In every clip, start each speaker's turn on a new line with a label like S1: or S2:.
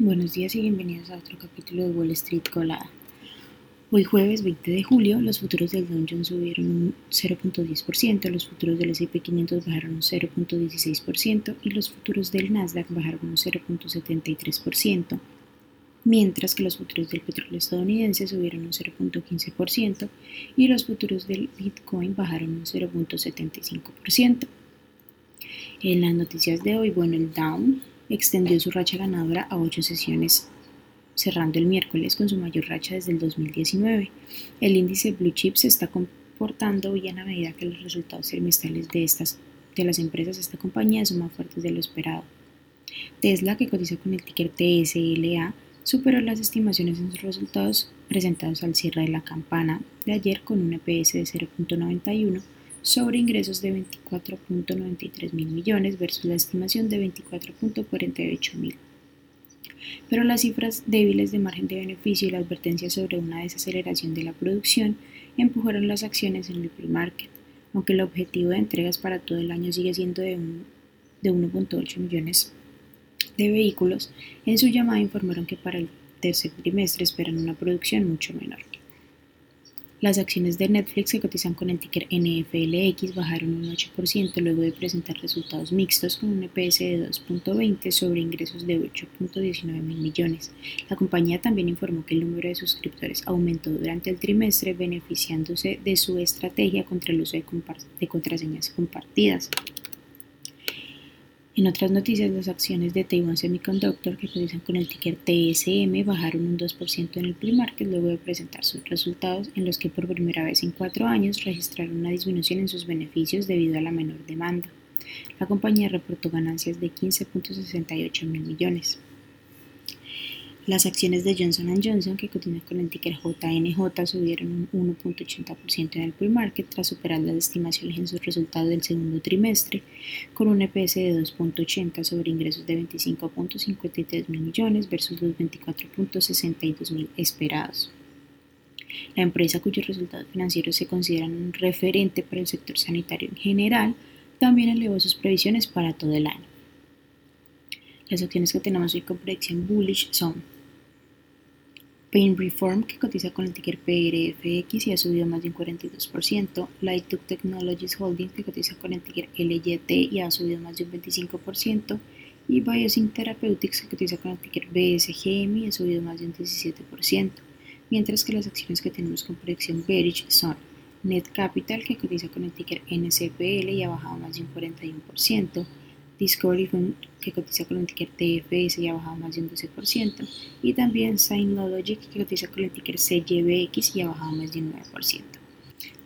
S1: Buenos días y bienvenidos a otro capítulo de Wall Street Colada. Hoy jueves 20 de julio, los futuros del Dow Jones subieron un 0.10%, los futuros del S&P 500 bajaron un 0.16% y los futuros del Nasdaq bajaron un 0.73%, mientras que los futuros del petróleo estadounidense subieron un 0.15% y los futuros del Bitcoin bajaron un 0.75%. En las noticias de hoy, bueno, el Dow extendió su racha ganadora a ocho sesiones, cerrando el miércoles con su mayor racha desde el 2019. El índice Blue Chips se está comportando bien a medida que los resultados trimestrales de, estas, de las empresas de esta compañía son más fuertes de lo esperado. Tesla, que cotiza con el ticker TSLA, superó las estimaciones en sus resultados presentados al cierre de la campana de ayer con un EPS de 0.91 sobre ingresos de 24.93 mil millones versus la estimación de 24.48 mil. Pero las cifras débiles de margen de beneficio y la advertencia sobre una desaceleración de la producción empujaron las acciones en el pre-market, aunque el objetivo de entregas para todo el año sigue siendo de, de 1.8 millones de vehículos, en su llamada informaron que para el tercer trimestre esperan una producción mucho menor. Las acciones de Netflix que cotizan con el ticker NFLX bajaron un 8% luego de presentar resultados mixtos con un EPS de 2.20 sobre ingresos de 8.19 mil millones. La compañía también informó que el número de suscriptores aumentó durante el trimestre beneficiándose de su estrategia contra el uso de, de contraseñas compartidas. En otras noticias, las acciones de Taiwan Semiconductor, que cotizan con el ticker TSM, bajaron un 2% en el pre-market luego de presentar sus resultados, en los que por primera vez en cuatro años registraron una disminución en sus beneficios debido a la menor demanda. La compañía reportó ganancias de 15.68 mil millones. Las acciones de Johnson Johnson, que cotizan con el ticker JNJ, subieron un 1.80% en el pre-market tras superar las estimaciones en sus resultados del segundo trimestre, con un EPS de 2.80 sobre ingresos de 25.53 mil millones versus los 24.62 mil esperados. La empresa, cuyos resultados financieros se consideran un referente para el sector sanitario en general, también elevó sus previsiones para todo el año. Las acciones que tenemos hoy con predicción bullish son Pain Reform, que cotiza con el ticker PRFX y ha subido más de un 42%, Lightook Technologies Holdings, que cotiza con el ticker LYT y ha subido más de un 25%, y Biosync Therapeutics, que cotiza con el ticker BSGM y ha subido más de un 17%, mientras que las acciones que tenemos con predicción bearish son Net Capital, que cotiza con el ticker NCPL y ha bajado más de un 41%, Discovery que cotiza con el ticker TFS y ha bajado más de un 12%, y también Synologic, que cotiza con el ticker CYBX y ha bajado más de un 9%.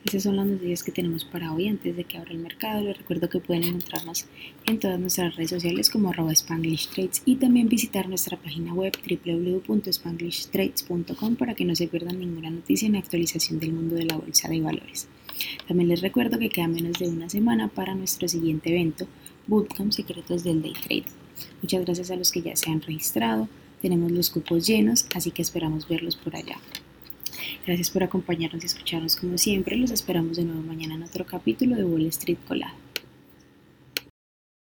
S1: Esas son las noticias que tenemos para hoy antes de que abra el mercado. Les recuerdo que pueden encontrarnos en todas nuestras redes sociales como arroba Spanglish Trades y también visitar nuestra página web www.spanglishtrades.com para que no se pierdan ninguna noticia ni actualización del mundo de la bolsa de valores. También les recuerdo que queda menos de una semana para nuestro siguiente evento, Bootcamp Secretos del Day Trade. Muchas gracias a los que ya se han registrado. Tenemos los cupos llenos, así que esperamos verlos por allá. Gracias por acompañarnos y escucharnos como siempre. Los esperamos de nuevo mañana en otro capítulo de Wall Street Colada.